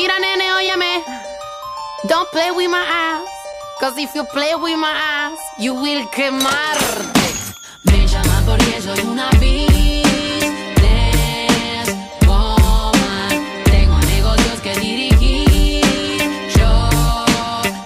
Mira, nene, óyeme. Don't play with my ass. Cause if you play with my ass, you will quemarte. Me llama porque soy una business woman. Tengo negocios que dirigir. Yo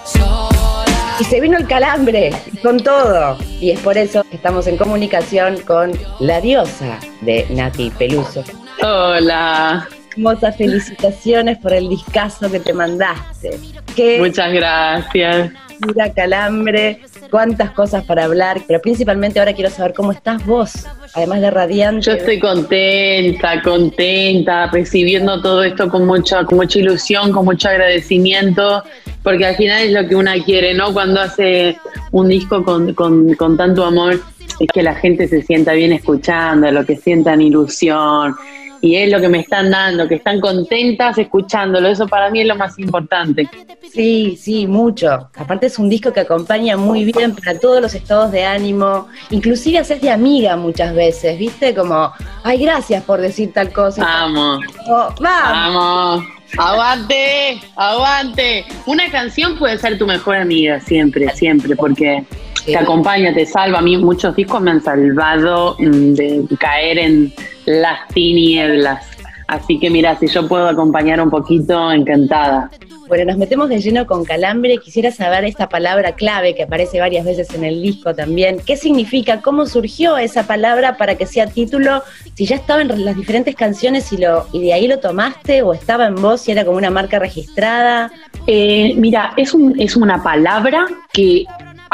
sola. Y se vino el calambre con todo. Y es por eso que estamos en comunicación con la diosa de Nati Peluso. Hola, Hermosas felicitaciones por el discazo que te mandaste. Qué muchas gracias. pura calambre, cuántas cosas para hablar, pero principalmente ahora quiero saber cómo estás vos, además de radiante. Yo estoy contenta, contenta, recibiendo todo esto con mucha, con mucha ilusión, con mucho agradecimiento, porque al final es lo que una quiere, ¿no? Cuando hace un disco con, con, con tanto amor, es que la gente se sienta bien escuchando, lo que sientan ilusión. Y es lo que me están dando, que están contentas escuchándolo. Eso para mí es lo más importante. Sí, sí, mucho. Aparte es un disco que acompaña muy bien para todos los estados de ánimo. Inclusive haces de amiga muchas veces, ¿viste? Como, ay, gracias por decir tal cosa. Vamos. Oh, vamos. Vamos, aguante, aguante. Una canción puede ser tu mejor amiga siempre, siempre, porque te acompaña, te salva. A mí muchos discos me han salvado mm, de caer en las tinieblas. Así que mira, si yo puedo acompañar un poquito, encantada. Bueno, nos metemos de lleno con calambre. Quisiera saber esta palabra clave que aparece varias veces en el disco también. ¿Qué significa? ¿Cómo surgió esa palabra para que sea título? Si ya estaba en las diferentes canciones y, lo, y de ahí lo tomaste o estaba en voz y era como una marca registrada. Eh, mira, es, un, es una palabra que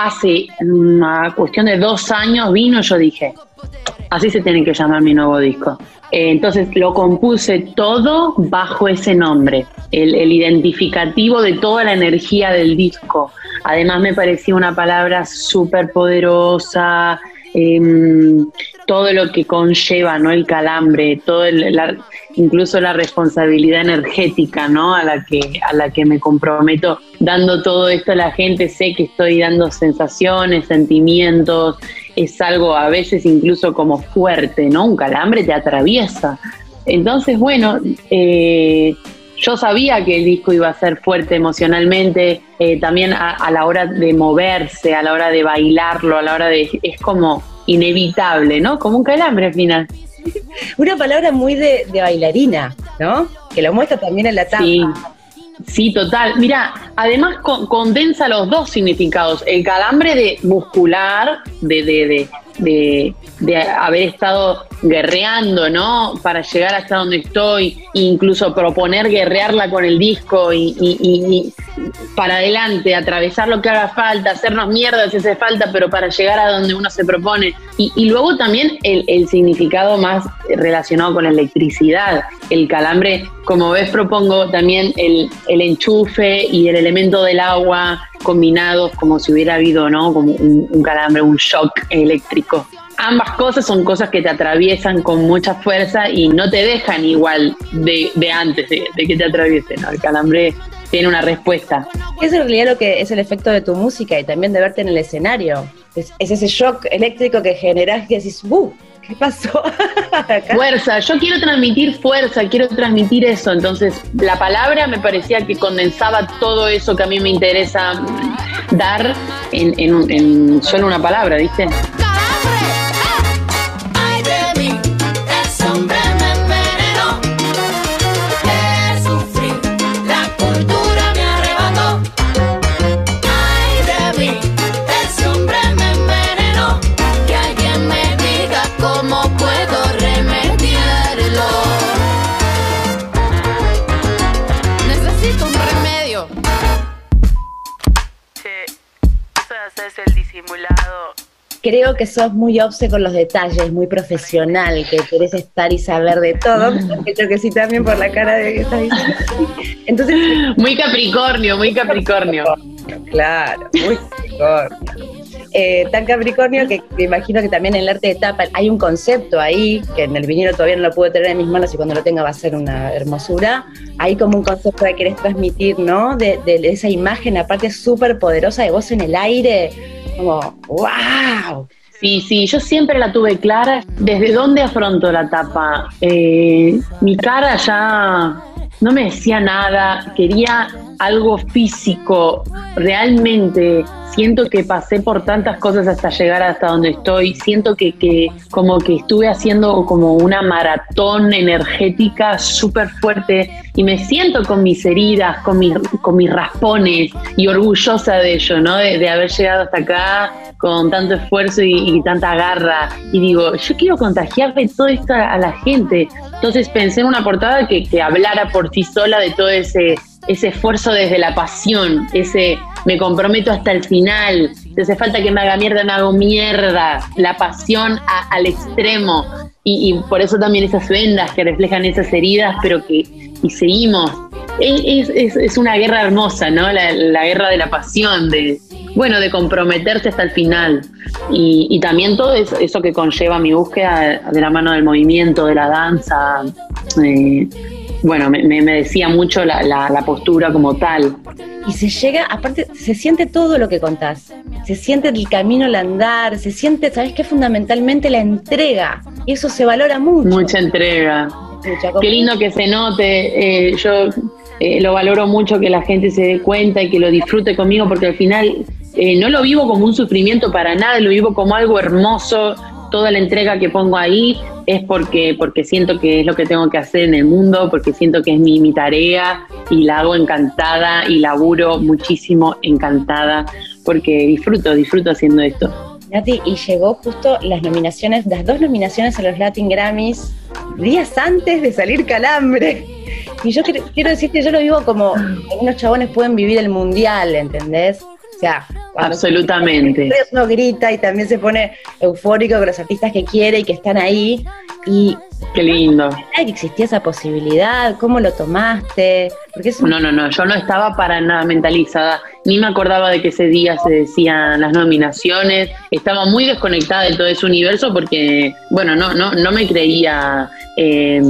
hace una cuestión de dos años vino y yo dije, así se tiene que llamar mi nuevo disco. Eh, entonces lo compuse todo bajo ese nombre, el, identificativo de toda la energía del disco. Además me parecía una palabra súper poderosa, em, todo lo que conlleva, ¿no? El calambre, todo el- la- incluso la responsabilidad energética, ¿no? A la que a la que me comprometo dando todo esto a la gente, sé que estoy dando sensaciones, sentimientos, es algo a veces incluso como fuerte, ¿no? Un calambre te atraviesa. Entonces, bueno, eh, yo sabía que el disco iba a ser fuerte emocionalmente, eh, también a, a la hora de moverse, a la hora de bailarlo, a la hora de... es como inevitable, ¿no? Como un calambre al final. Una palabra muy de, de bailarina, ¿no? Que lo muestra también en la tapa. Sí, sí, total. Mira, además con- condensa los dos significados. El calambre de muscular, de, de, de, de, haber estado guerreando, ¿no? Para llegar hasta donde estoy, incluso proponer guerrearla con el disco y, y- y- y para adelante, atravesar lo que haga falta, hacernos mierda si hace falta, pero para llegar a donde uno se propone. Y, luego también el, significado más relacionado con la electricidad. El calambre, como ves, propongo también el enchufe y el elemento del agua combinados como si hubiera habido, ¿no? Como un, calambre, un shock eléctrico. Ambas cosas son cosas que te atraviesan con mucha fuerza y no te dejan igual de, de antes de, que te atraviesen. ¿no? El calambre tiene una respuesta. Es en realidad lo que es el efecto de tu música y también de verte en el escenario. Es, es ese shock eléctrico que generás que decís, ¡uh! ¿Qué pasó? Fuerza, yo quiero transmitir fuerza, quiero transmitir eso. Entonces, la palabra me parecía que condensaba todo eso que a mí me interesa dar en, en en solo una palabra, ¿viste? Creo que sos muy obse con los detalles, muy profesional, que querés estar y saber de todo. Creo que sí también por la cara de que estás diciendo. Entonces, Muy Capricornio, muy Capricornio. claro, muy Capricornio. Eh, tan Capricornio que me imagino que también en el arte de tapa hay un concepto ahí, que en el vinilo todavía no lo puedo tener en mis manos y cuando lo tenga va a ser una hermosura. Hay como un concepto que querés transmitir, ¿no? De, de esa imagen, aparte súper poderosa de vos en el aire, ¡wow! Sí, sí, yo siempre la tuve clara. ¿Desde dónde afronto la tapa? Eh, mi cara ya no me decía nada, quería algo físico, realmente siento que pasé por tantas cosas hasta llegar hasta donde estoy, siento que, que como que estuve haciendo como una maratón energética súper fuerte y me siento con mis heridas, con mis, con mis raspones y orgullosa de ello, ¿no? De, haber llegado hasta acá con tanto esfuerzo y, tanta garra. Y digo, yo quiero contagiarle todo esto a la gente. Entonces pensé en una portada que, que hablara por sí sola de todo ese ese esfuerzo desde la pasión, ese me comprometo hasta el final, si hace falta que me haga mierda, me hago mierda, la pasión al extremo. Y, por eso también esas vendas que reflejan esas heridas, pero que y seguimos. Es, es, una guerra hermosa, ¿no? La, guerra de la pasión, de, bueno, de comprometerse hasta el final. Y, también todo eso, eso, que conlleva mi búsqueda de la mano del movimiento, de la danza. Eh, bueno, me, me, decía mucho la, la, postura como tal. Y se llega, aparte, se siente todo lo que contás. Se siente el camino al andar, se siente, ¿sabes qué? Fundamentalmente la entrega. Y eso se valora mucho. Mucha entrega. qué lindo que se note. Eh, yo eh, lo valoro mucho que la gente se dé cuenta y que lo disfrute conmigo, porque al final eh, no lo vivo como un sufrimiento para nada, lo vivo como algo hermoso toda la entrega que pongo ahí es porque, porque siento que es lo que tengo que hacer en el mundo, porque siento que es mi, mi tarea y la hago encantada y laburo muchísimo encantada porque disfruto, disfruto haciendo esto. Nati, y llegó justo las nominaciones, las dos nominaciones a los Latin Grammys, días antes de salir Calambre. Y yo quiero, decirte, yo lo vivo como algunos chabones pueden vivir el mundial, ¿entendés? Sea, absolutamente. Uno grita y también se pone eufórico con los artistas que quiere y que están ahí. Y Qué lindo. que existía esa posibilidad? ¿Cómo lo tomaste? Porque No, no, no, yo no estaba para nada mentalizada, ni me acordaba de que ese día se decían las nominaciones, estaba muy desconectada de todo ese universo porque, bueno, no, no, no me creía eh,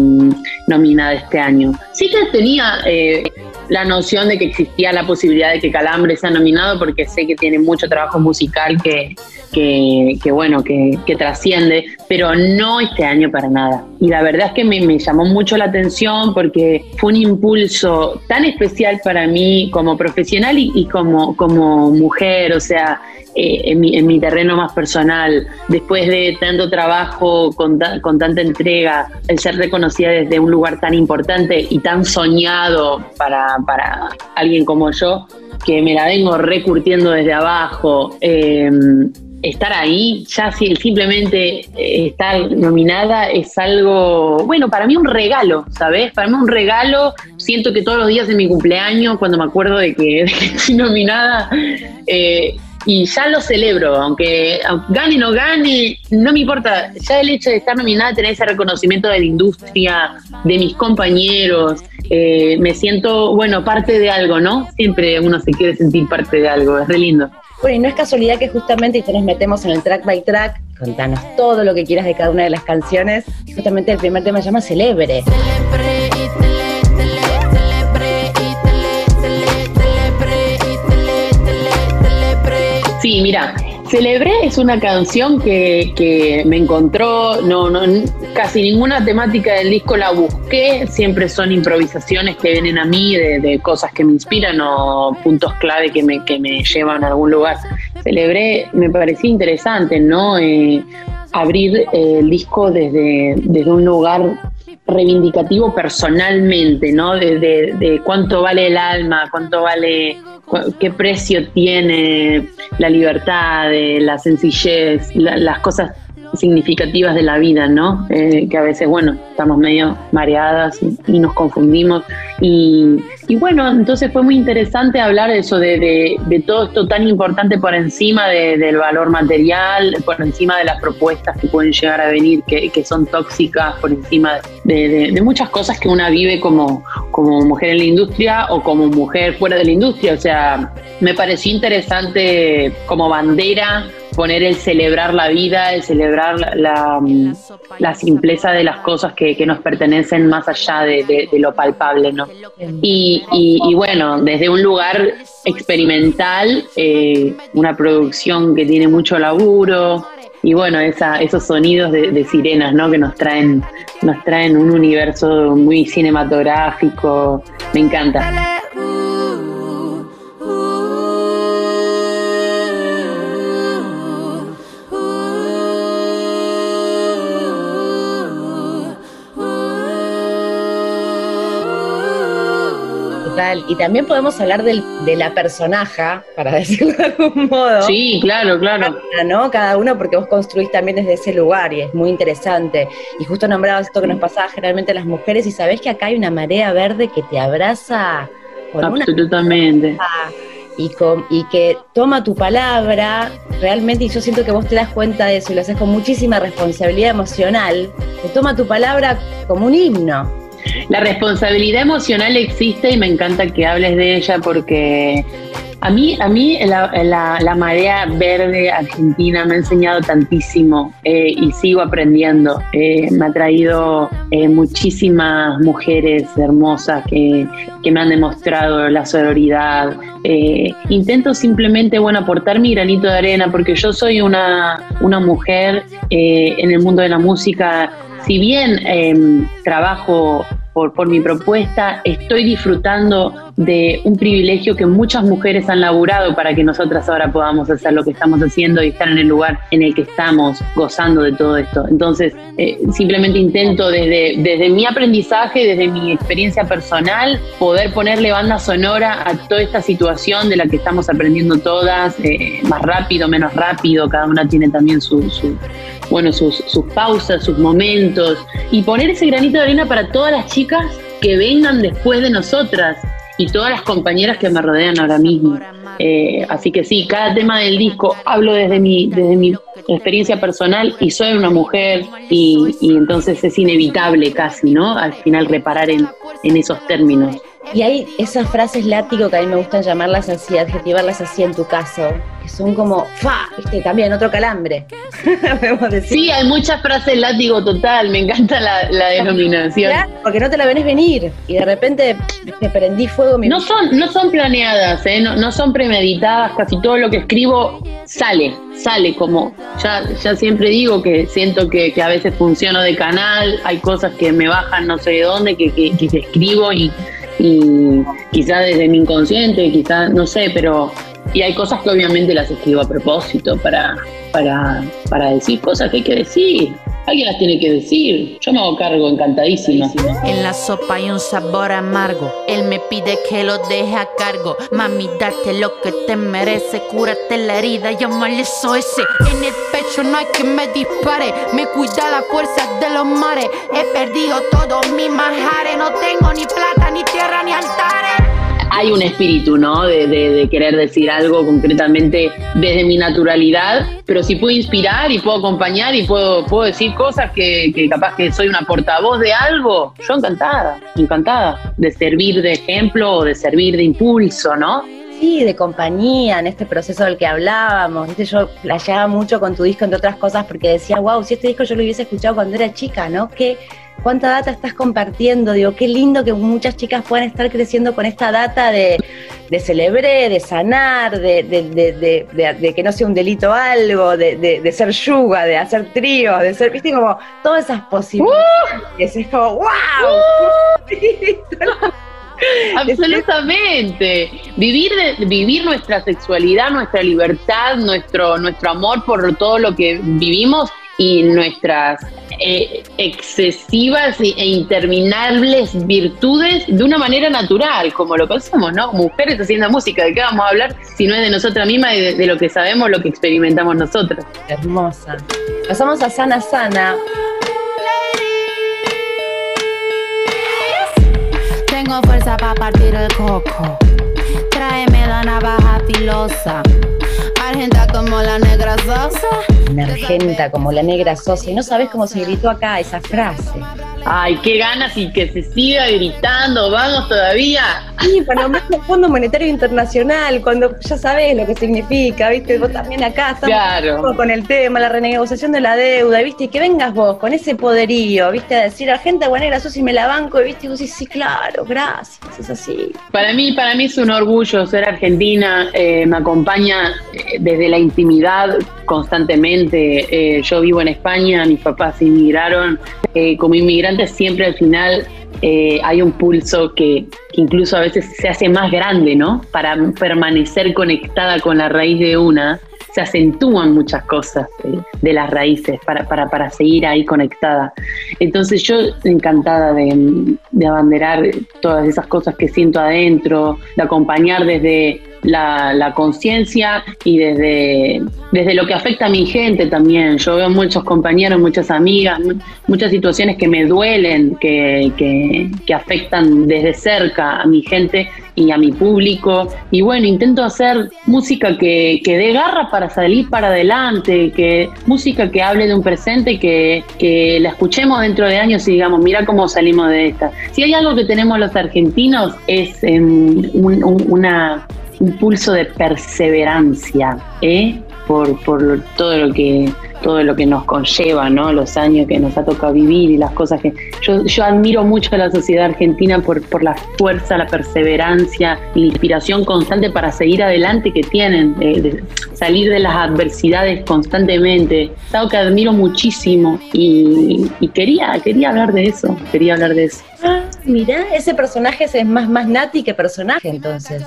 nominada este año. Sí que tenía eh, la noción de que existía la posibilidad de que Calambre sea nominado porque sé que tiene mucho trabajo musical que, que, bueno, que, trasciende, pero no este año para nada. Y la verdad es que me, llamó mucho la atención porque fue un impulso tan especial para mí como profesional y, como, como mujer, o sea, eh, en, mi, en, mi, terreno más personal, después de tanto trabajo, con, con, tanta entrega, el ser reconocida desde un lugar tan importante y tan soñado para, para alguien como yo, que me la vengo recurtiendo desde abajo. Eh, estar ahí, ya simplemente eh, estar nominada es algo, bueno, para mí un regalo, ¿sabes? Para mí un regalo, siento que todos los días de mi cumpleaños, cuando me acuerdo de que, estoy nominada, eh, y ya lo celebro, aunque, gane o no gane, no me importa, ya el hecho de estar nominada, tener ese reconocimiento de la industria, de mis compañeros, eh, me siento, bueno, parte de algo, ¿no? Siempre uno se quiere sentir parte de algo, es re lindo. Bueno, y no es casualidad que justamente y nos metemos en el track by track, contanos todo lo que quieras de cada una de las canciones. justamente el primer tema se llama Celebre. Sí, mira, Celebré es una canción que, me encontró, no, no, casi ninguna temática del disco la busqué, siempre son improvisaciones que vienen a mí de, cosas que me inspiran o puntos clave que me, que me llevan a algún lugar. Celebré, me parecía interesante, ¿no? Eh, abrir el disco desde, desde un lugar reivindicativo personalmente, ¿no? De, de, cuánto vale el alma, cuánto vale, qué precio tiene la libertad, la sencillez, las cosas significativas de la vida, ¿no? Eh, que a veces, bueno, estamos medio mareadas y, nos confundimos. Y, bueno, entonces fue muy interesante hablar de eso, de, todo esto tan importante por encima del valor material, por encima de las propuestas que pueden llegar a venir, que, que son tóxicas, por encima de, muchas cosas que una vive como, como mujer en la industria o como mujer fuera de la industria. O sea, me pareció interesante como bandera poner el celebrar la vida, el celebrar la, la, mm, la simpleza de las cosas que, que nos pertenecen más allá de, de- lo palpable, ¿no? Y, y- y bueno, desde un lugar experimental, eh, una producción que tiene mucho laburo y bueno, esa, esos sonidos de, de sirenas, ¿no? Que nos traen, nos traen un universo muy cinematográfico. Me encanta. Total. Y también podemos hablar del- de la personaja, para decirlo de algún modo. Sí, claro, claro. ¿no? Cada uno porque vos construís también desde ese lugar y es muy interesante. Y justo nombrabas esto que nos pasaba generalmente a las mujeres y sabés que acá hay una marea verde que te abraza con una Absolutamente. y, con, y que toma tu palabra realmente, y yo siento que vos te das cuenta de eso y lo haces con muchísima responsabilidad emocional, que toma tu palabra como un himno. La responsabilidad emocional existe y me encanta que hables de ella porque a mí, a mí la, marea verde argentina me ha enseñado tantísimo eh, y sigo aprendiendo. Eh, me ha traído eh, muchísimas mujeres hermosas que, que me han demostrado la sororidad. Intento simplemente bueno, aportar mi granito de arena porque yo soy una, una mujer en el mundo de la música si bien eh, trabajo por, mi propuesta, estoy disfrutando de un privilegio que muchas mujeres han laburado para que nosotras ahora podamos hacer lo que estamos haciendo y estar en el lugar en el que estamos gozando de todo esto. Entonces, eh, simplemente intento desde, desde mi aprendizaje, desde mi experiencia personal, poder ponerle banda sonora a toda esta situación de la que estamos aprendiendo todas, eh, más rápido, menos rápido, cada una tiene también su bueno, sus, sus pausas, sus momentos, y poner ese granito de arena para todas las chicas que vengan después de nosotras y todas las compañeras que me rodean ahora mismo. Eh, así que sí, cada tema del disco hablo desde mi, desde mi experiencia personal y soy una mujer y, y entonces es inevitable casi, ¿no? Al final reparar en, en esos términos. Y hay esas frases látigo que a mí me gustan llamarlas así, adjetivarlas así en tu caso, que son como, fa, viste, también otro calambre. Decir. Sí, hay muchas frases látigo total, me encanta la, la denominación. Claro, Porque no te la venés venir y de repente te prendí fuego mi No son, no son planeadas, ¿eh? no, no son premeditadas, casi todo lo que escribo sale, sale como, ya, ya siempre digo que siento que, que a veces funciono de canal, hay cosas que me bajan no sé de dónde, que, que, que escribo y, y quizás desde mi inconsciente, quizás, no sé, pero... Y hay cosas que obviamente las escribo a propósito para, para, para decir cosas que hay que decir. Alguien las tiene que decir. Yo me hago cargo encantadísima. En la sopa hay un sabor amargo. Él me pide que lo deje a cargo. Mami, date lo que te merece. Cúrate la herida, llama al SOS. En el pecho no hay que me dispare. Me cuida la fuerza de los mares. He perdido todos mis majares. No tengo ni plata, ni tierra, ni altares. Hay un espíritu, ¿no? De, querer decir algo concretamente desde mi naturalidad, pero si puedo inspirar y puedo acompañar y puedo, decir cosas que, que capaz que soy una portavoz de algo, yo encantada, encantada de servir de ejemplo o de servir de impulso, ¿no? Sí, de compañía en este proceso del que hablábamos. ¿viste? Yo playaba mucho con tu disco, entre otras cosas, porque decía, wow, si este disco yo lo hubiese escuchado cuando era chica, ¿no? ¿Qué, ¿Cuánta data estás compartiendo? Digo, qué lindo que muchas chicas puedan estar creciendo con esta data de, de celebré, de sanar, de, de, de, que no sea un delito algo, de, ser yuga, de hacer tríos, de ser, viste, como todas esas posibilidades. Es como, wow. Absolutamente. Vivir, vivir nuestra sexualidad, nuestra libertad, nuestro, nuestro amor por todo lo que vivimos y nuestras eh, excesivas e interminables virtudes de una manera natural, como lo pensamos, ¿no? Mujeres haciendo música, ¿de qué vamos a hablar si no es de nosotras mismas y de, de lo que sabemos, lo que experimentamos nosotras? Hermosa. Pasamos a Sana Sana. Tengo fuerza para partir el coco. Tráeme la navaja filosa. Argenta como la negra sosa. Una argenta como la negra Sosa. Y no sabes cómo se gritó acá esa frase. Ay, qué ganas y que se siga gritando, vamos todavía. Sí, para nombrar el Fondo Monetario Internacional, cuando ya sabes lo que significa, ¿viste? Vos también acá estamos Claro. con el tema, la renegociación de la deuda, ¿viste? Y que vengas vos con ese poderío, ¿viste? A decir, Argenta Buena sos y me la banco, ¿viste? Y vos decís, sí, claro, gracias, es así. Para mí, para mí es un orgullo ser argentina, eh, me acompaña eh, desde la intimidad constantemente. Eh, yo vivo en España, mis papás inmigraron. Eh, como inmigrantes siempre al final eh, hay un pulso que, incluso a veces se hace más grande, ¿no? Para permanecer conectada con la raíz de una, se acentúan muchas cosas eh, de las raíces para, para, para seguir ahí conectada. Entonces yo encantada de, de abanderar todas esas cosas que siento adentro, de acompañar desde la, conciencia y desde, desde lo que afecta a mi gente también. Yo veo muchos compañeros, muchas amigas, mu- muchas situaciones que me duelen, que, que, afectan desde cerca a mi gente y a mi público. Y bueno, intento hacer música que, que dé garra para salir para adelante, que música que hable de un presente, que, que la escuchemos dentro de años y digamos, mira cómo salimos de esta. Si hay algo que tenemos los argentinos es em, un- un- una un pulso de perseverancia, ¿eh? por, todo lo que todo lo que nos conlleva, ¿no? Los años que nos ha tocado vivir y las cosas que yo, yo admiro mucho a la sociedad argentina por, la fuerza, la perseverancia la inspiración constante para seguir adelante que tienen, de salir de las adversidades constantemente. Es algo que admiro muchísimo y, y quería, quería hablar de eso, quería hablar de eso. Mirá, ese personaje es más, más Nati que personaje, entonces.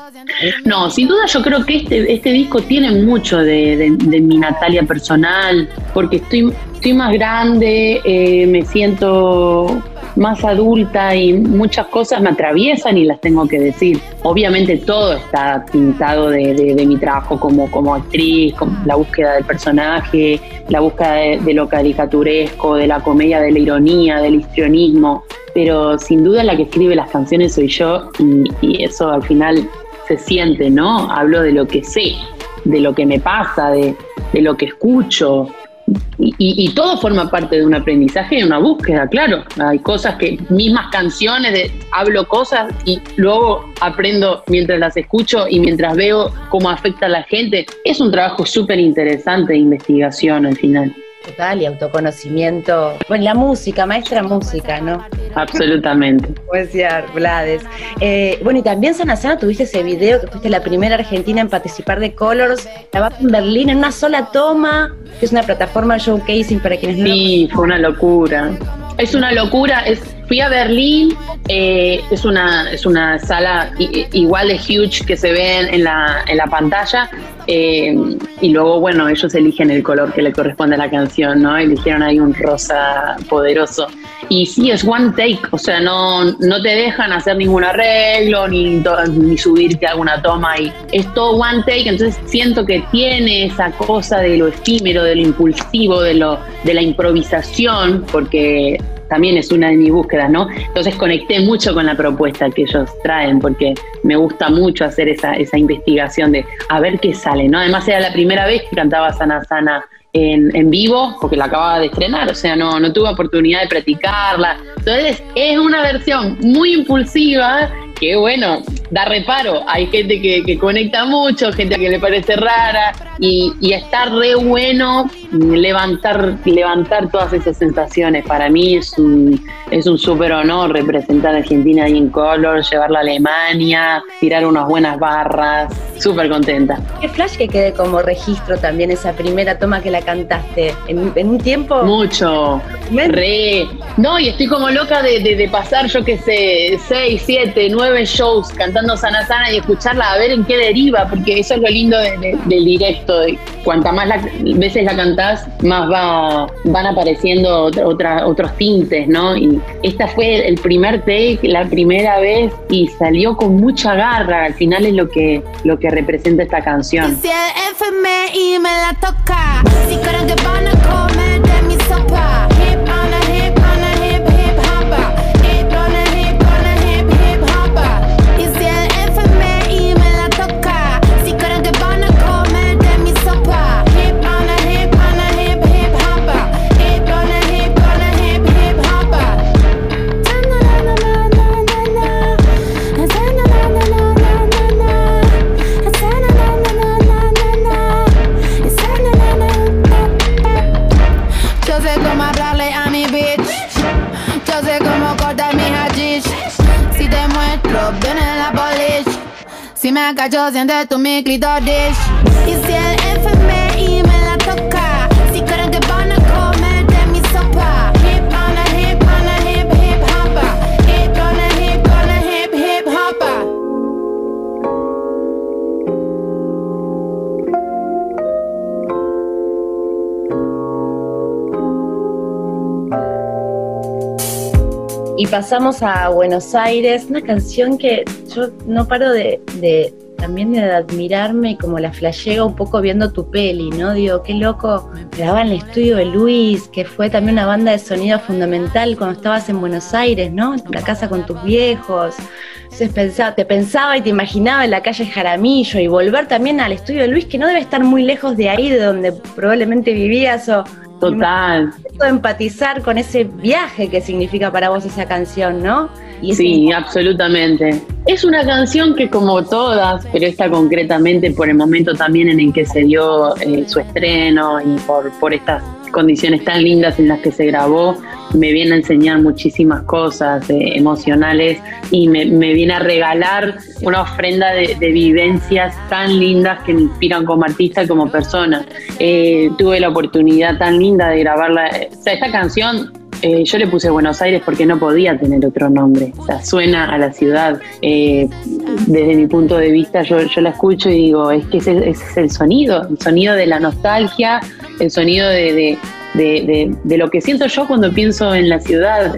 No, sin duda yo creo que este, este disco tiene mucho de, de- de mi Natalia personal, porque estoy, estoy más grande, eh, me siento más adulta y muchas cosas me atraviesan y las tengo que decir. Obviamente todo está pintado de, de- de mi trabajo como, como actriz, como la búsqueda del personaje, la búsqueda de, de lo caricaturesco, de la comedia, de la ironía, del histrionismo, pero sin duda la que escribe las canciones soy yo y, y eso al final se siente, ¿no? Hablo de lo que sé, de lo que me pasa, de, de lo que escucho. Y, y- todo forma parte de un aprendizaje y una búsqueda, claro. Hay cosas que, mismas canciones, de, hablo cosas y luego aprendo mientras las escucho y mientras veo cómo afecta a la gente. Es un trabajo súper interesante de investigación al final. Total, y autoconocimiento. Bueno, la música, maestra música, ¿no? Absolutamente. Como decía Blades. Eh, bueno, y también Sana Sana tuviste ese video que fuiste la primera argentina en participar de Colors, grabaste en Berlín en una sola toma, que es una plataforma showcasing para quienes no Sí, fue una locura. Es una locura. Es, fui a Berlín, eh, es, una, es una sala igual de huge que se ve en, la, en la pantalla. eh, y luego, bueno, ellos eligen el color que le corresponde a la canción, ¿no? Eligieron ahí un rosa poderoso. Y sí, es one take, o sea, no, no te dejan hacer ningún arreglo ni, ni subirte alguna toma. Y es todo one take, entonces siento que tiene esa cosa de lo efímero, de lo impulsivo, de, lo, de la improvisación, porque también es una de mis búsquedas, ¿no? Entonces conecté mucho con la propuesta que ellos traen, porque me gusta mucho hacer esa, esa investigación de a ver qué sale, ¿no? Además era la primera vez que cantaba Sana Sana en, en vivo, porque la acababa de estrenar, o sea, no, no tuve oportunidad de practicarla. Entonces es una versión muy impulsiva que, bueno, da reparo. Hay gente que, que conecta mucho, gente que le parece rara, y, y está re bueno levantar, levantar todas esas sensaciones. Para mí es un, es un súper honor representar a Argentina ahí en Color, llevarla a Alemania, tirar unas buenas barras. Súper contenta. Qué flash que quede como registro también esa primera toma que la cantaste. En, en un tiempo. Mucho. Re. No, y estoy como loca de, de- de pasar, yo qué sé, seis, siete, shows cantando Sana Sana y escucharla a ver en qué deriva, porque eso es lo lindo de- de- del directo. y Cuanta más la- veces la cantás, más va, van apareciendo otra- otros tintes, ¿no? Y esta fue el primer take, la primera vez, y salió con mucha garra. Al final es lo que, lo que representa esta canción. Si el FMI me la toca, si creen que van a comer de mi sopa. Si me cacho, siente tu mi clitoris. Y si el FMI me la toca, si creen que van a comer de mi sopa. Hip on a hip on a hip hip hopper. Hip on a hip on a hip hip hopper. Y pasamos a Buenos Aires, una canción que yo no paro de- también de admirarme y como la flasheo un poco viendo tu peli, ¿no? Digo, qué loco, grababa en el estudio de Luis, que fue también una banda de sonido fundamental cuando estabas en Buenos Aires, ¿no? En la casa con tus viejos. Entonces pensaba, te pensaba y te imaginaba en la calle Jaramillo y volver también al estudio de Luis, que no debe estar muy lejos de ahí, de donde probablemente vivías o Total. empatizar con ese viaje que significa para vos esa canción, ¿no? Y Sí, absolutamente. Es una canción que como todas, pero esta concretamente por el momento también en el que se dio eh, su estreno y por, por estas condiciones tan lindas en las que se grabó, me viene a enseñar muchísimas cosas eh, emocionales y me, me viene a regalar una ofrenda de, de vivencias tan lindas que me inspiran como artista y como persona. Eh, tuve la oportunidad tan linda de grabarla. O sea, esta canción eh, yo le puse Buenos Aires porque no podía tener otro nombre. O sea, suena a la ciudad. Eh, desde mi punto de vista, yo, la escucho y digo, es que ese, es el sonido, el sonido de la nostalgia, el sonido de, lo que siento yo cuando pienso en la ciudad.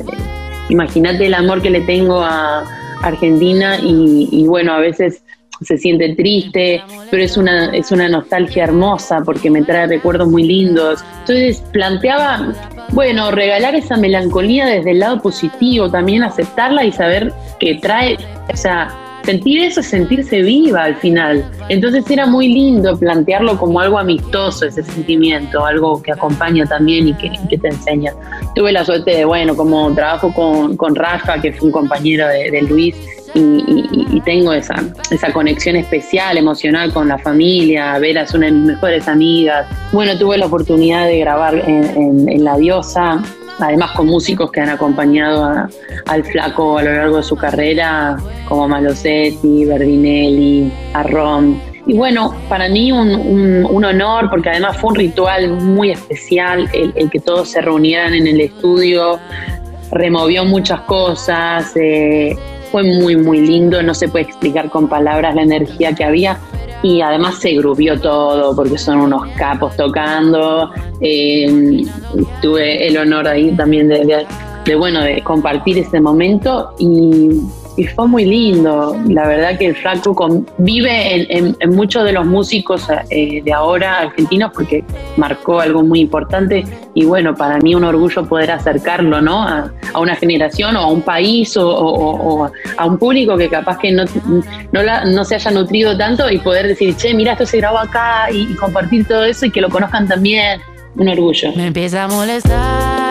Imagínate el amor que le tengo a Argentina y bueno, a veces se siente triste, pero es una, es una nostalgia hermosa porque me trae recuerdos muy lindos. Entonces planteaba, bueno, regalar esa melancolía desde el lado positivo, también aceptarla y saber que trae, o sea, sentir eso es sentirse viva al final. Entonces era muy lindo plantearlo como algo amistoso, ese sentimiento, algo que acompaña también y que, que te enseña. Tuve la suerte de, bueno, como trabajo con, con Rafa, que fue un compañero de, de Luis, y, tengo esa, esa conexión especial, emocional con la familia. Vera es una de mis mejores amigas. Bueno, tuve la oportunidad de grabar en, La Diosa, además con músicos que han acompañado a- al flaco a lo largo de su carrera, como Malosetti, Berdinelli, Arrom. Y bueno, para mí un, un- un honor, porque además fue un ritual muy especial el, el que todos se reunieran en el estudio, removió muchas cosas, eh, fue muy, muy lindo, no se puede explicar con palabras la energía que había y además se grubió todo porque son unos capos tocando. eh, tuve el honor ahí también de, bueno, de compartir ese momento y, y fue muy lindo. La verdad que el Flaco vive en, muchos de los músicos eh, de ahora argentinos porque marcó algo muy importante y bueno, para mí un orgullo poder acercarlo ¿no? a, una generación o a un país o a un público que capaz que no, no, la- no se haya nutrido tanto y poder decir, che, mira, esto se grabó acá y, y compartir todo eso y que lo conozcan también. Un orgullo. Me empieza a molestar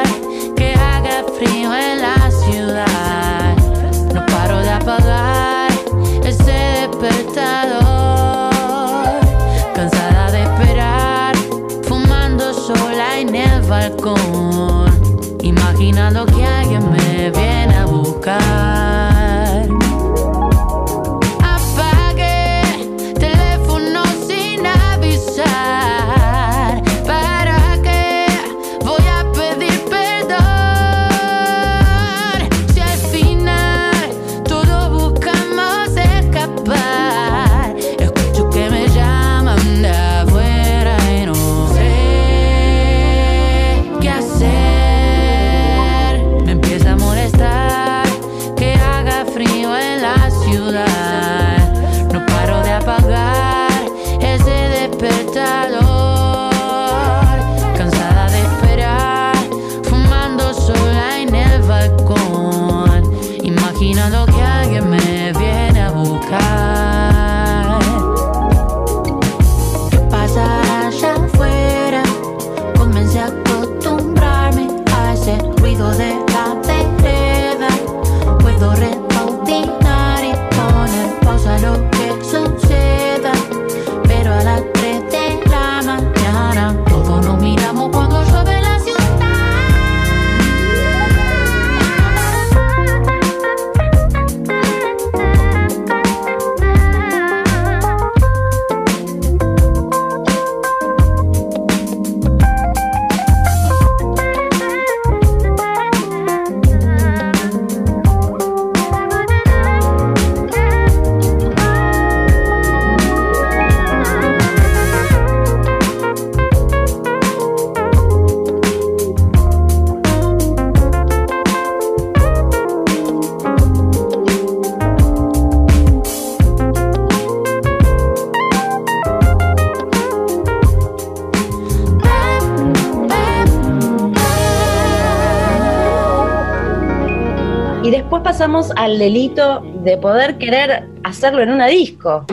pasamos al delito de poder querer hacerlo en una disco.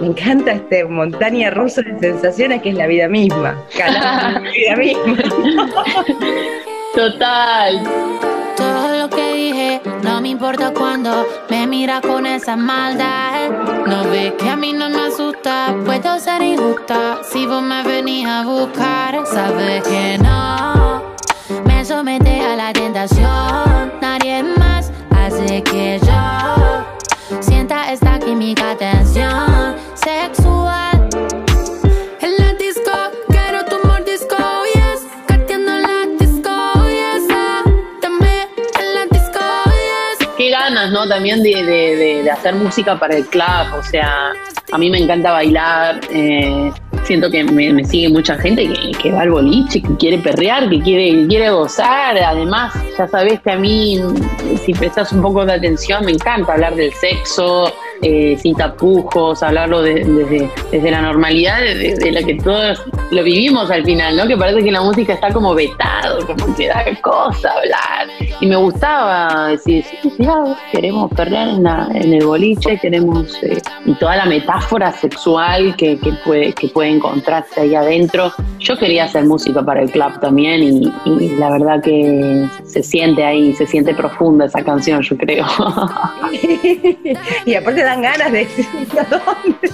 Me encanta este montaña rusa de sensaciones que es la vida misma. La vida misma. Total. Todo lo que dije, no me importa cuando me mira con esa maldad. No ves que a mí no me asusta, puedo ser injusta. Si vos me venís a buscar, sabes que no. Me somete a la tentación, nadie más hace que yo sienta esta química tensión sexual. En la disco, quiero tu mordisco, en la disco, yes. en la disco. Qué ganas, ¿no? También de, de- de- de hacer música para el club. O sea, a mí me encanta bailar. eh, siento que me, me sigue mucha gente que, va al boliche, que quiere perrear, que quiere, que quiere gozar. Además, ya sabes que a mí, si prestas un poco de atención, me encanta hablar del sexo. Eh, sin tapujos, hablarlo de- desde, desde la normalidad de, de- la que todos lo vivimos al final, ¿no? Que parece que la música está como vetado, como que da cosa hablar. Y me gustaba decir, sí, sí, queremos perder en, la- en el boliche, queremos. eh, y toda la metáfora sexual que, que puede, que puede encontrarse ahí adentro. Yo quería hacer música para el club también y, y la verdad que se siente ahí, se siente profunda esa canción, yo creo. y aparte dan ganas de decir ¿a dónde?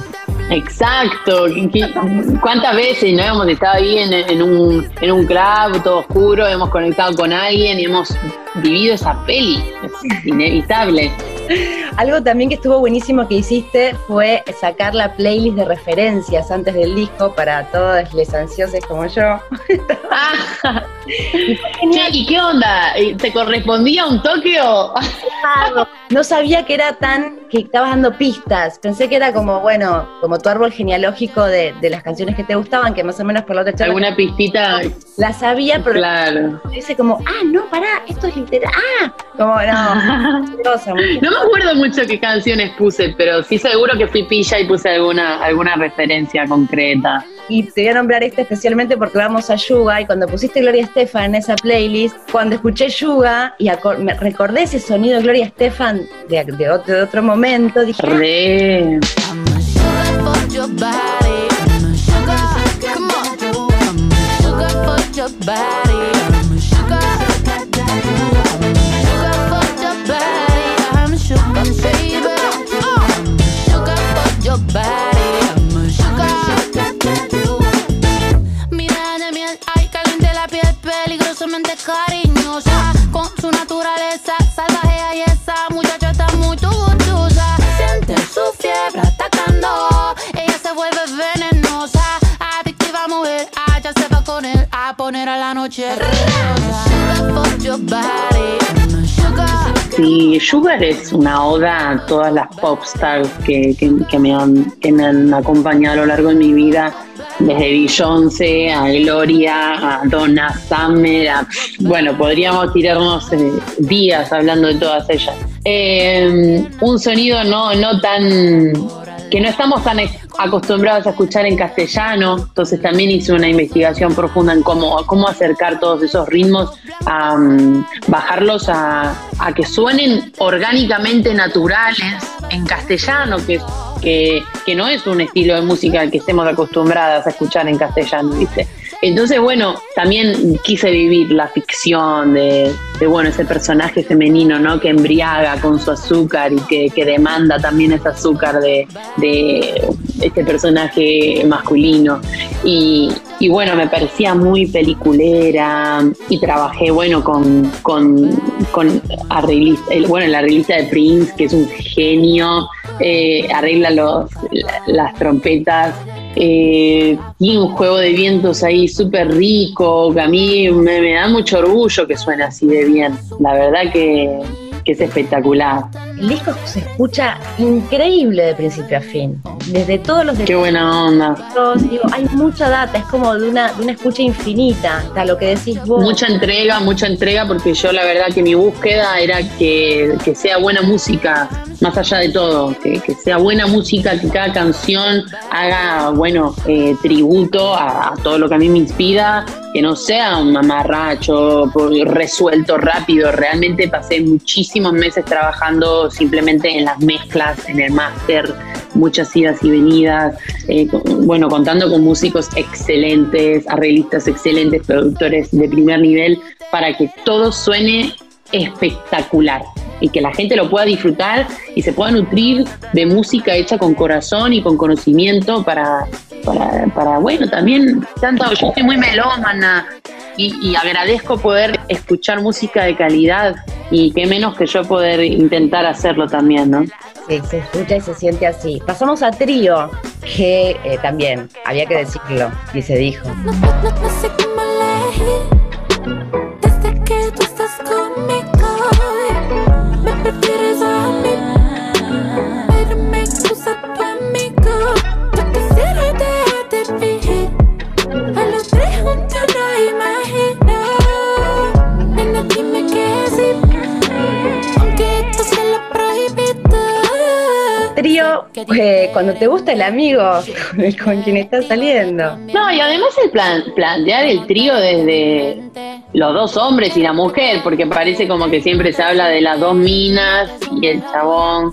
Exacto. ¿Qué- qué- ¿Cuántas veces no hemos estado ahí en, en un, en un club todo oscuro, hemos conectado con alguien y hemos vivido esa peli? Es inevitable. Algo también que estuvo buenísimo que hiciste fue sacar la playlist de referencias antes del disco para todos les ansiosos como yo. Ah, ¿y qué onda? ¿Te correspondía un toque o...? No sabía que era tan, que estabas dando pistas. Pensé que era como, bueno, como tu árbol genealógico de, de las canciones que te gustaban, que más o menos por la otra charla ¿Alguna pistita? la sabía, pero Claro. dice como, ah, no, pará, esto es literal. Ah, como no, cosa, No me acuerdo mucho qué canciones puse, pero sí seguro que fui pilla y puse alguna, alguna referencia concreta. Y te voy a nombrar esta especialmente porque vamos a Yuga y cuando pusiste Gloria Estefan en esa playlist, cuando escuché Yuga y me recordé ese sonido de Gloria Estefan de, de otro, de otro momento, dije, ah, Re. I'm poner a la noche. Sí, Sugar es una oda a todas las pop stars que, que- que me han, que me han acompañado a lo largo de mi vida, desde Beyoncé a Gloria, a Donna Summer, a- bueno, podríamos tirarnos eh, días hablando de todas ellas. Eh, un sonido no, no tan que no estamos tan acostumbrados a escuchar en castellano, entonces también hice una investigación profunda en cómo, cómo acercar todos esos ritmos, mm, bajarlos a, a que suenen orgánicamente naturales en castellano, que, que, que no es un estilo de música al que estemos acostumbradas a escuchar en castellano, ¿viste? Entonces, bueno, también quise vivir la ficción de, bueno, ese personaje femenino, ¿no? Que embriaga con su azúcar y que, que demanda también ese azúcar de, de este personaje masculino. Y, y bueno, me parecía muy peliculera y trabajé, bueno, con, con, con arreglista, el, bueno, el arreglista de Prince, que es un genio, eh, arregla los, las trompetas eh, un juego de vientos ahí súper rico, que a mí me, me da mucho orgullo que suene así de bien. La verdad que, que es espectacular. El disco se escucha increíble de principio a fin. Desde todos los Qué buena onda. detalles, digo, hay mucha data, es como de una, de una escucha infinita, hasta lo que decís vos. Mucha entrega, mucha entrega, porque yo la verdad que mi búsqueda era que, que sea buena música, más allá de todo, que, que sea buena música, que cada canción haga, bueno, eh, tributo a, a todo lo que a mí me inspira, que no sea un mamarracho resuelto rápido. Realmente pasé muchísimos meses trabajando simplemente en las mezclas, en el máster, muchas idas y venidas, eh, bueno, contando con músicos excelentes, arreglistas excelentes, productores de primer nivel, para que todo suene espectacular y que la gente lo pueda disfrutar y se pueda nutrir de música hecha con corazón y con conocimiento para, para, para bueno, también tanto, yo soy muy melómana y, y agradezco poder escuchar música de calidad y qué menos que yo poder intentar hacerlo también, ¿no? Sí, se escucha y se siente así. Pasamos a trío, que eh, también había que decirlo y se dijo. No, no, no, no sé Eh, cuando te gusta el amigo con, quien estás saliendo. No, y además el plan, plantear el trío desde los dos hombres y la mujer, porque parece como que siempre se habla de las dos minas y el chabón.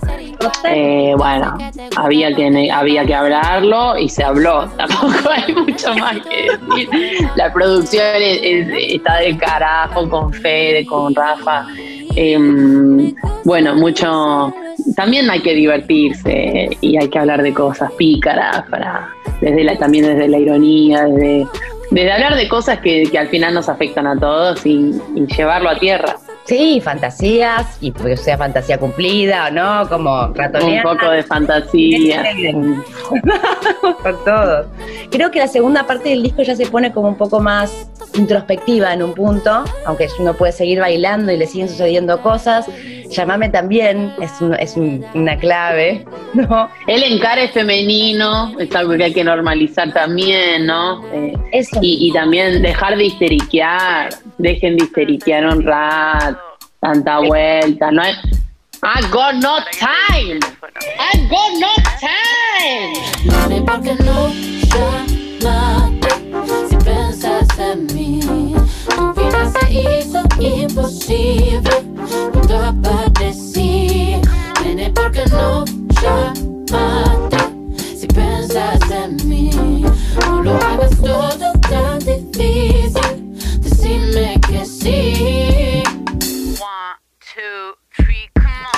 Eh, bueno, había que había que hablarlo y se habló. Tampoco hay mucho más que decir. La producción es- es- está de carajo con Fede, con Rafa. Em, bueno, mucho. También hay que divertirse y hay que hablar de cosas pícaras para desde la, también desde la ironía, desde, hablar de cosas que, que al final nos afectan a todos y llevarlo a tierra. Sí, fantasías, y que sea fantasía cumplida o no, como Un ratonear. poco de fantasía. con todos. Creo que la segunda parte del disco ya se pone como un poco más introspectiva en un punto, aunque uno puede seguir bailando y le siguen sucediendo cosas. Llamame también, es, un- es un- una clave, ¿no? El encare femenino es algo que hay que normalizar también, ¿no? Eh, Eso. y, y también dejar de histeriquear, dejen de histeriquear un rato, tanta vuelta, no hay... I got no time, I got no time. Nene, ¿por qué no llamaste si pensas en mí? Tu vida se hizo imposible cuando aparecí. Nene, ¿por qué no llamaste si piensas en mí? No lo hagas todo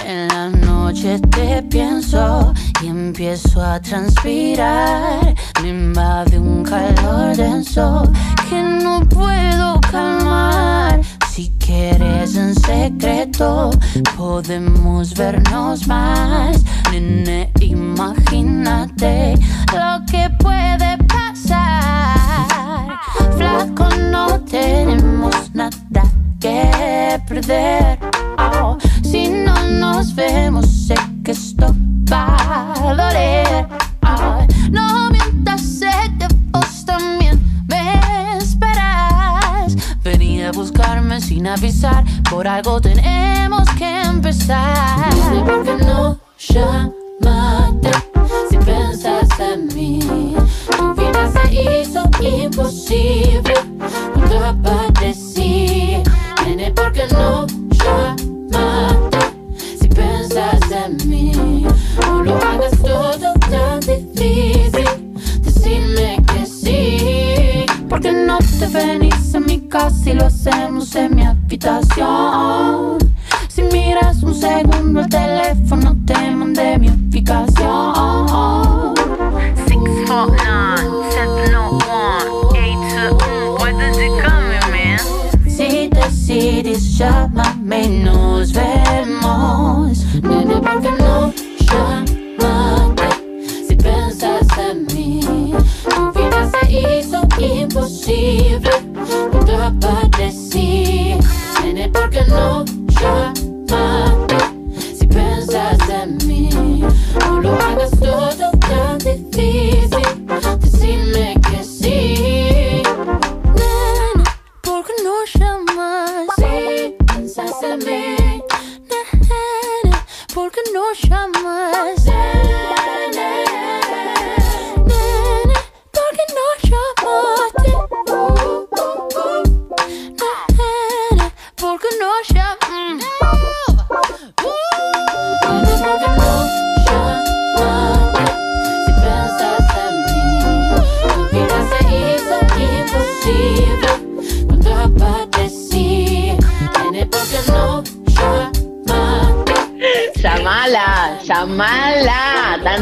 En la noche te pienso y empiezo a transpirar. Me invade un calor denso que no puedo calmar. Si quieres en secreto, podemos vernos más. Nene, imagínate lo que puede pasar. Flaco, no tenemos nada que perder. Oh, si no nos vemos, sé que esto va a doler. No mientas, sé que vos también me esperas. Vení a buscarme sin avisar, por algo tenemos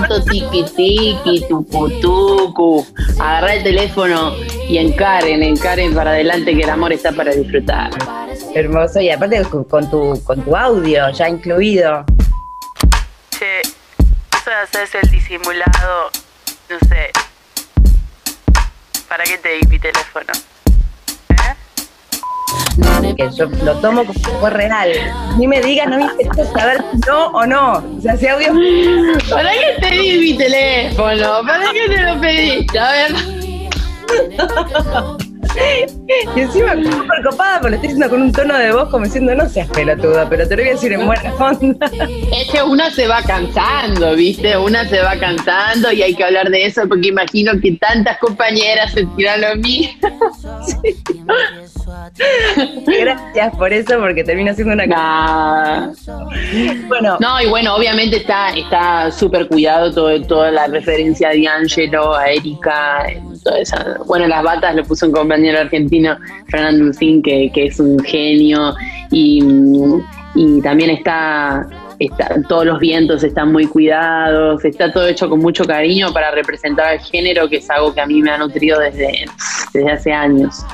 Tanto tiki tiki, tucu tucu. Agarra el teléfono y encaren, encaren para adelante que el amor está para disfrutar. Hermoso, y aparte con, con tu, con tu audio ya incluido. Che, eso de hacerse el disimulado, no sé. ¿Para qué te di mi teléfono? Que yo lo tomo como real. Ni me digas, no me interesa saber si no o no. O sea, si audio. ¿Para qué te di mi teléfono? ¿Para qué te lo pediste? A ver. Y encima súper copada, pero lo estoy diciendo con un tono de voz como diciendo, no seas pelotuda, pero te lo voy a decir en buena onda. Es que una se va cansando, ¿viste? Una se va cansando y hay que hablar de eso porque imagino que tantas compañeras se tiran lo mismo. Gracias por eso, porque termina siendo una Nah. Bueno, No, y bueno, obviamente está está súper cuidado todo, toda la referencia a D'Angelo, a Erika, toda esa. Bueno, las batas lo puso un compañero argentino, Fernando Lucín, que, que es un genio, y, y también está, está. Todos los vientos están muy cuidados, está todo hecho con mucho cariño para representar el género, que es algo que a mí me ha nutrido desde, desde hace años.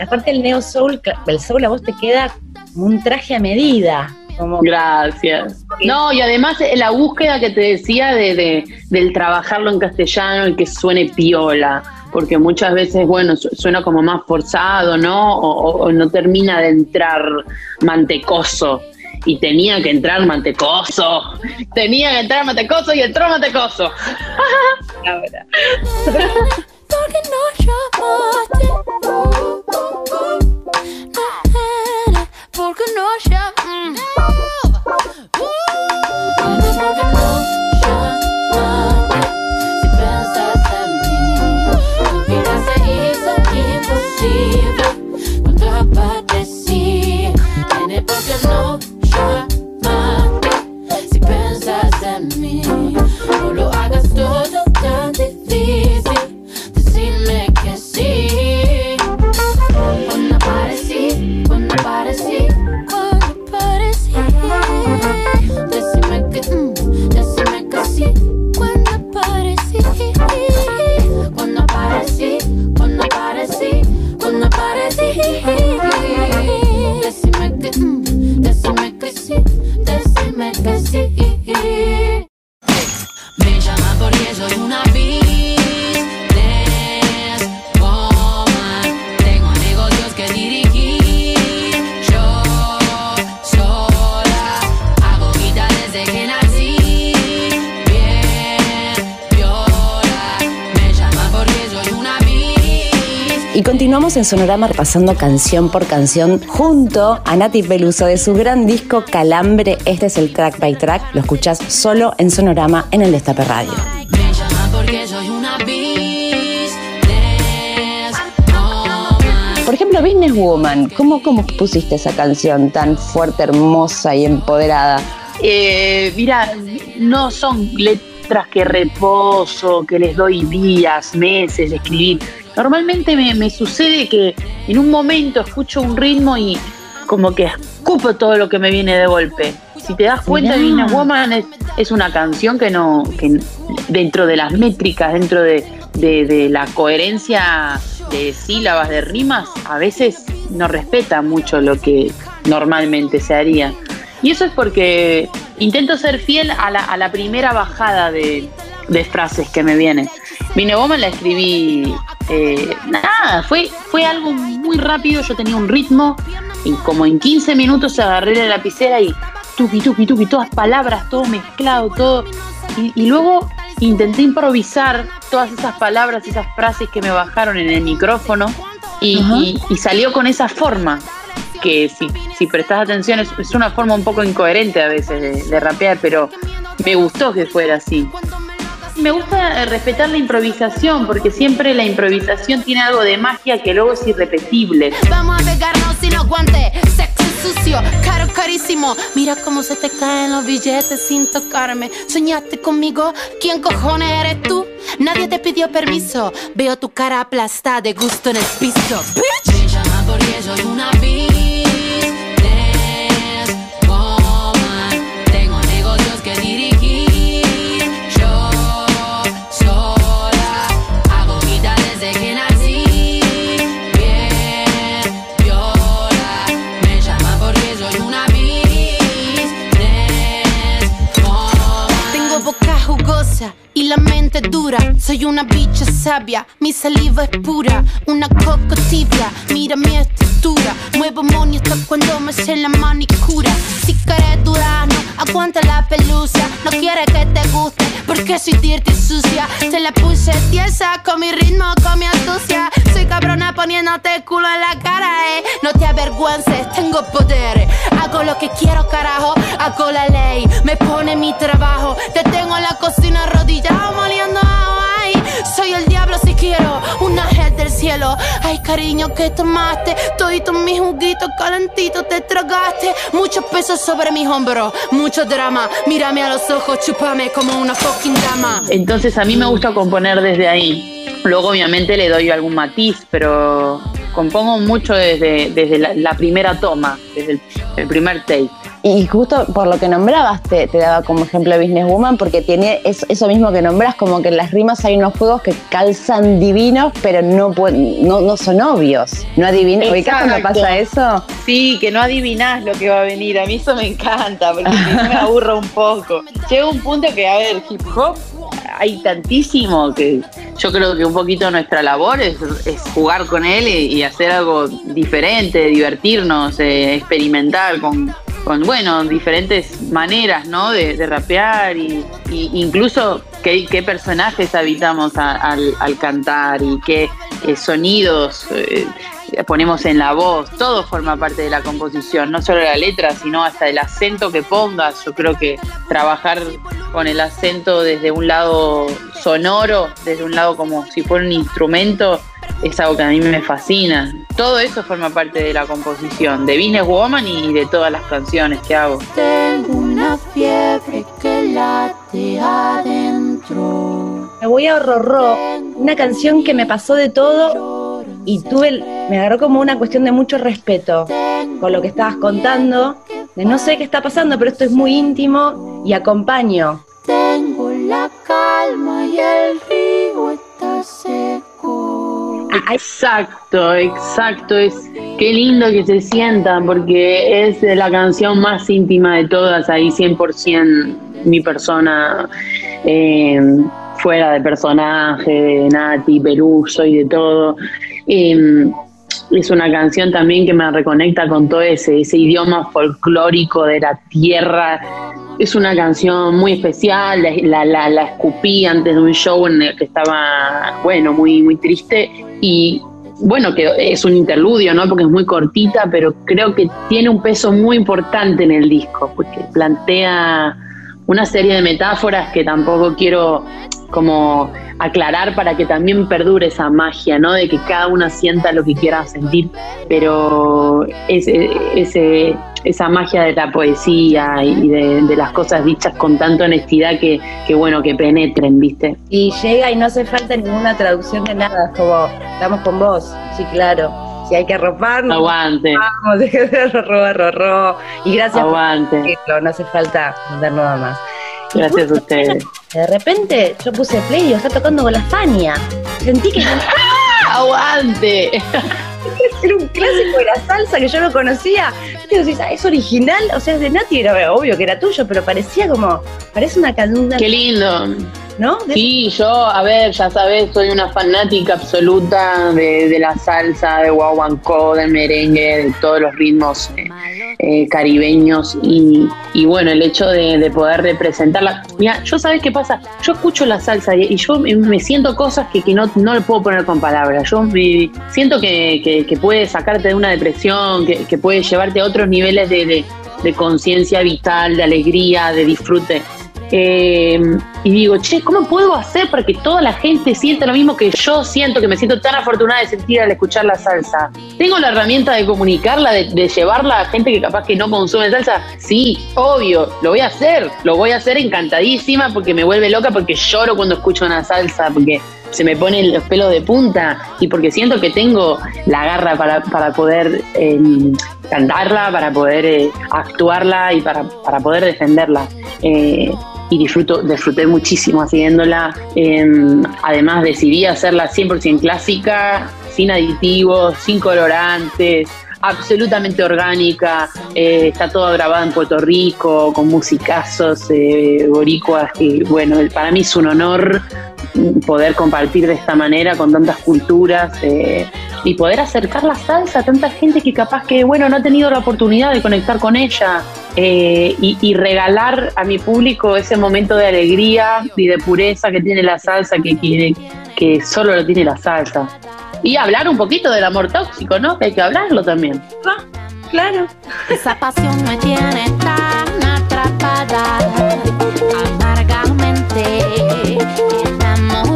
aparte el neo soul, el soul a vos te queda como un traje a medida. Como Gracias. No, y además eh, la búsqueda que te decía de, de- del trabajarlo en castellano y que suene piola, porque muchas veces, bueno, su- suena como más forzado, ¿no? O, o- no termina de entrar mantecoso. Y tenía que entrar mantecoso. Tenía que entrar mantecoso y entró mantecoso. Porque no llamaste. Porque no. Tienes porque Tienes porque no llamaste. Sí, decime que sí. Me llama porque soy una business continuamos en Sonorama repasando canción por canción junto a Nati Peluso de su gran disco Calambre. Este es el track by track. Lo escuchás solo en Sonorama en el Destape Radio. Me llama porque soy una business woman. Por ejemplo, Business Woman. ¿Cómo, ¿Cómo pusiste esa canción tan fuerte, hermosa y empoderada? Eh, mira, no son letras que reposo, que les doy días, meses de escribir. Normalmente me, me sucede que en un momento escucho un ritmo y como que escupo todo lo que me viene de golpe. Si te das cuenta, Mirá. Business Woman es, es una canción que no, que dentro de las métricas, dentro de, de- de la coherencia de sílabas, de rimas, a veces no respeta mucho lo que normalmente se haría. Y eso es porque intento ser fiel a la, a la primera bajada de, de frases que me vienen. Mi Woman la escribí, eh, nada, fue, fue algo muy rápido, yo tenía un ritmo y como en 15 minutos agarré la lapicera y tuki, tuki, tuki, todas palabras, todo mezclado, todo. Y, y luego intenté improvisar todas esas palabras, esas frases que me bajaron en el micrófono y, y- y salió con esa forma que si, si prestas atención es, es una forma un poco incoherente a veces de, de rapear, pero me gustó que fuera así. Me gusta eh, respetar la improvisación porque siempre la improvisación tiene algo de magia que luego es irrepetible. Vamos a pegarnos sin aguante. Sexy precio, caro, carísimo. Mira cómo se te caen los billetes sin tocarme. ¿Soñaste conmigo? ¿Quién cojones eres tú? Nadie te pidió permiso. Veo tu cara aplastada de gusto en el piso. Bitch. Me llama porque soy una Soy una bicha sabia, mi saliva es pura. Una coco tibia, mira mi estructura. Muevo money hasta cuando me sé la manicura. Si quieres durazno, aguanta la pelusa. No quiere que te guste, porque soy dirty sucia. Te la puse tiesa con mi ritmo, con mi astucia. Soy cabrona poniéndote culo en la cara, eh. No te avergüences, tengo poder. Hago lo que quiero, carajo. Hago la ley, me pone mi trabajo. Te tengo en la cocina arrodillado, moliendo soy el diablo si quiero, un ángel del cielo. Ay, cariño, que tomaste? Todito mi juguito calentito te tragaste. Mucho peso sobre mis hombros, mucho drama. Mírame a los ojos, chúpame como una fucking dama. Entonces a mí me gusta componer desde ahí. Luego obviamente le doy algún matiz, pero compongo mucho desde, desde la, primera toma, desde el primer take. Y justo por lo que nombrabas, te, te daba como ejemplo Businesswoman, porque tiene eso, eso mismo que nombras, como que en las rimas hay unos juegos que calzan divinos, pero no, no, no son obvios. No adivinas. ¿Ubicás cuando pasa eso? Sí, que no adivinás lo que va a venir. A mí eso me encanta, porque me aburro un poco. Llega un punto que, a ver, hip hop hay tantísimo que yo creo que un poquito nuestra labor es, es jugar con él y, y hacer algo diferente, divertirnos, eh, experimentar con, con, bueno, diferentes maneras, ¿no? De, rapear y, incluso qué, personajes habitamos al cantar y qué eh, sonidos eh, ponemos en la voz, todo forma parte de la composición, no solo la letra, sino hasta el acento que pongas. Yo creo que trabajar con el acento desde un lado sonoro, desde un lado como si fuera un instrumento, es algo que a mí me fascina. Todo eso forma parte de la composición, de Business Woman y de todas las canciones que hago. Tengo una fiebre que late adentro. Me voy a Rorró, una canción que me pasó de todo y tuve, el- me agarró como una cuestión de mucho respeto con lo que estabas contando, de no sé qué está pasando, pero esto es muy íntimo y acompaño. Tengo la calma y el río está seco. Exacto, exacto. Es qué lindo que se sienta porque es la canción más íntima de todas. Ahí 100% mi persona eh, fuera de personaje, de Nati, Peruso y de todo. Eh, es una canción también que me reconecta con todo ese, idioma folclórico de la tierra. Es una canción muy especial, la, la escupí antes de un show en el que estaba, bueno, muy, muy triste y bueno, que es un interludio, ¿no? Porque es muy cortita, pero creo que tiene un peso muy importante en el disco, porque plantea una serie de metáforas que tampoco quiero como aclarar para que también perdure esa magia, ¿no? De que cada una sienta lo que quiera sentir, pero ese, ese, esa magia de la poesía y de, de las cosas dichas con tanta honestidad que, que, bueno, que penetren, ¿viste? Y llega y no hace falta ninguna traducción de nada, es como, estamos con vos, sí, claro. Si hay que arroparnos, Aguante, vamos, rorró, rorró. Y gracias aguante. por decirlo, no hace falta dar nada más. Gracias a ustedes. De repente yo puse play y está tocando con la Fania. Sentí que ¡Aguante! era un clásico de la salsa que yo no conocía. Y decís, ah, ¿es original? O sea, es de Nati, era obvio que era tuyo, pero parecía como, parece una canción, ¡Qué lindo! ¿No? De- Sí, yo, a ver, ya sabes, soy una fanática absoluta de, de la salsa, de guaguancó, del merengue, de todos los ritmos eh, eh, caribeños y, y bueno, el hecho de, de poder representarla. Mira, yo sabes qué pasa, yo escucho la salsa y, yo me, siento cosas que, que no, no le puedo poner con palabras. Yo me siento que, que- puede sacarte de una depresión, que, que puede llevarte a otros niveles de, de- de conciencia vital, de alegría, de disfrute. Eh, y digo, che, ¿cómo puedo hacer para que toda la gente sienta lo mismo que yo siento, que me siento tan afortunada de sentir al escuchar la salsa? ¿Tengo la herramienta de comunicarla, de, de llevarla a gente que capaz que no consume salsa? Sí, obvio, lo voy a hacer, lo voy a hacer encantadísima porque me vuelve loca, porque lloro cuando escucho una salsa, porque se me ponen los pelos de punta y porque siento que tengo la garra para, para poder eh, cantarla, para poder eh, actuarla y para, para poder defenderla. Eh, y disfruto, disfruté muchísimo haciéndola. Eh, además decidí hacerla 100% clásica, sin aditivos, sin colorantes, absolutamente orgánica. Eh, está todo grabado en Puerto Rico, con musicazos eh, boricuas, que bueno, para mí es un honor poder compartir de esta manera con tantas culturas eh, y poder acercar la salsa a tanta gente que capaz que, bueno, no ha tenido la oportunidad de conectar con ella eh, y, y regalar a mi público ese momento de alegría y de pureza que tiene la salsa, que, que, que solo lo tiene la salsa. Y hablar un poquito del amor tóxico, ¿no? Que hay que hablarlo también. Claro. Esa pasión me tiene tan atrapada, amargamente enamorada.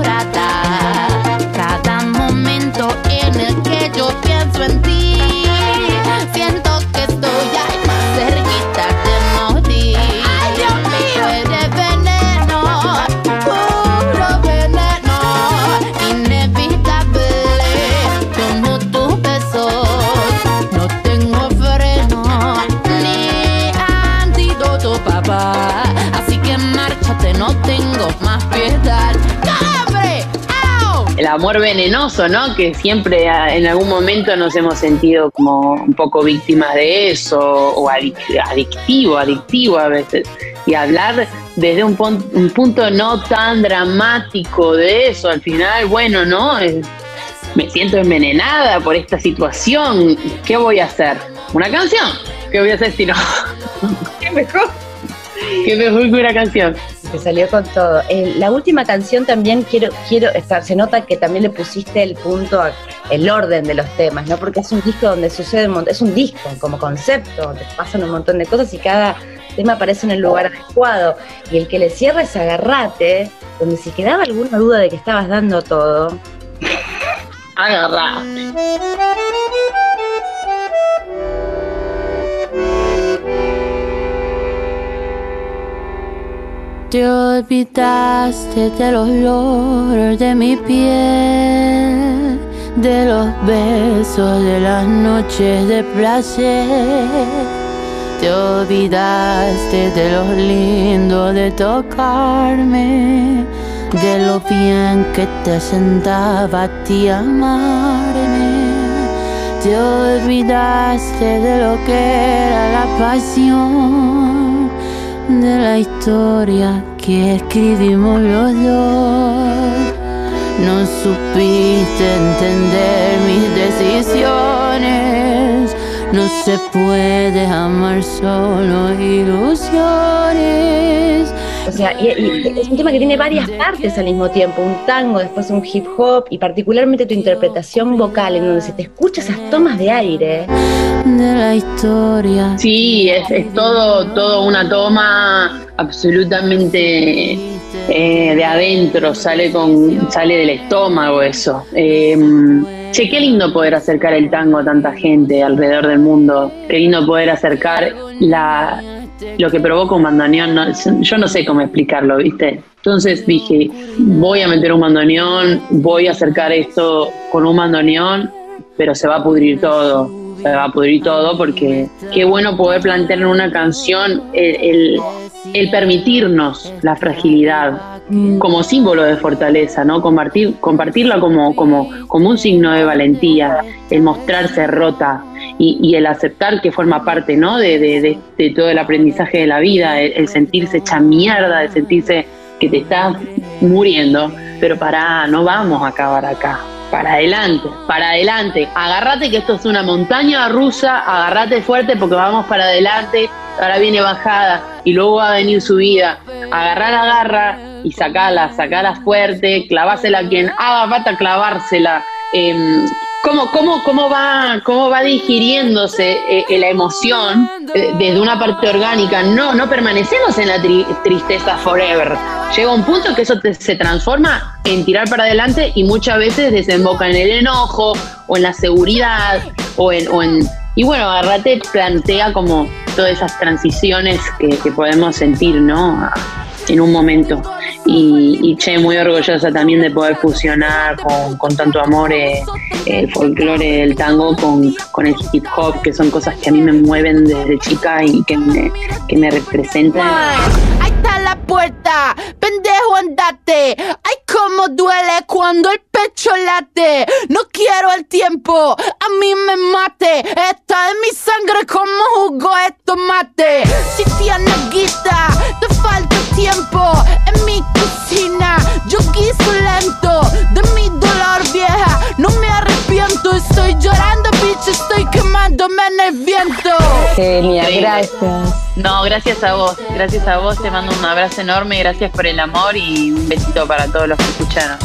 Amor venenoso, ¿no? Que siempre ah, en algún momento nos hemos sentido como un poco víctimas de eso, o adic- adictivo, adictivo a veces. Y hablar desde un, un punto no tan dramático de eso, al final, bueno, ¿no? Me siento envenenada por esta situación. ¿Qué voy a hacer? ¿Una canción? ¿Qué voy a hacer si no? Qué mejor. ¿Qué mejor que una canción? Te salió con todo. La última canción también quiero, quiero estar, se nota que también le pusiste el punto, a- el orden de los temas, ¿no? Porque es un disco donde sucede un montón, es un disco como concepto, donde pasan un montón de cosas y cada tema aparece en el lugar adecuado. Y el que le cierra es Agarrate, donde si quedaba alguna duda de que estabas dando todo, Agarrá. Te olvidaste del olor de mi piel, de los besos de las noches de placer. Te olvidaste de lo lindo de tocarme, de lo bien que te sentaba a ti amarme. Te olvidaste de lo que era la pasión, de la historia que escribimos los dos. No supiste entender mis decisiones. No se puede amar solo ilusiones. O sea, y, y es un tema que tiene varias partes al mismo tiempo, un tango, después un hip hop y particularmente tu interpretación vocal en donde se te escucha esas tomas de aire. De la historia. Sí, es, es todo, todo una toma absolutamente eh, de adentro, sale con, sale del estómago eso. Eh, che, qué lindo poder acercar el tango a tanta gente alrededor del mundo. Qué lindo poder acercar la, lo que provoca un bandoneón. no- yo no sé cómo explicarlo, ¿viste? Entonces dije, voy a meter un bandoneón, voy a acercar esto con un bandoneón, pero se va a pudrir todo se va a pudrir todo porque qué bueno poder plantear en una canción el, el- el permitirnos la fragilidad como símbolo de fortaleza, ¿no? Compartir, compartirla como, como, como un signo de valentía, el mostrarse rota y, y el aceptar que forma parte, ¿no? De, todo el aprendizaje de la vida, el, el sentirse hecha mierda, el sentirse que te estás muriendo, pero para, no vamos a acabar acá. Para adelante, para adelante. Agárrate que esto es una montaña rusa, agárrate fuerte porque vamos para adelante. Ahora viene bajada y luego va a venir subida. Agarrar la garra y sacala, sacala fuerte, clavásela a quien haga falta clavársela. Em, cómo, cómo, cómo, va, cómo va digiriéndose eh, eh, la emoción eh, desde una parte orgánica. No, no permanecemos en la tri- tristeza forever. Llega un punto que eso se transforma en tirar para adelante y muchas veces desemboca en el enojo o en la seguridad o en... o en- y bueno, Agarrate plantea como todas esas transiciones que podemos sentir, ¿no? En un momento. Y, y, che, muy orgullosa también de poder fusionar con, tanto amor eh, el folclore del tango con, con el hip hop, que son cosas que a mí me mueven desde chica y que me, que me representan. Ahí está la puerta, pendejo andate. Ay, cómo duele cuando el pecho late. No quiero el tiempo, a mí me mate. Está en mi sangre como jugo de tomate. Si tienes guita, te falta tiempo. En mi cocina, yo guiso lento. De mi dolor vieja, no me arrepiento. Estoy llorando, bitch, estoy quemándome en el viento. Genia, gracias. No, gracias a vos, gracias a vos, te mando un abrazo enorme, gracias por el amor y un besito para todos los que escucharon.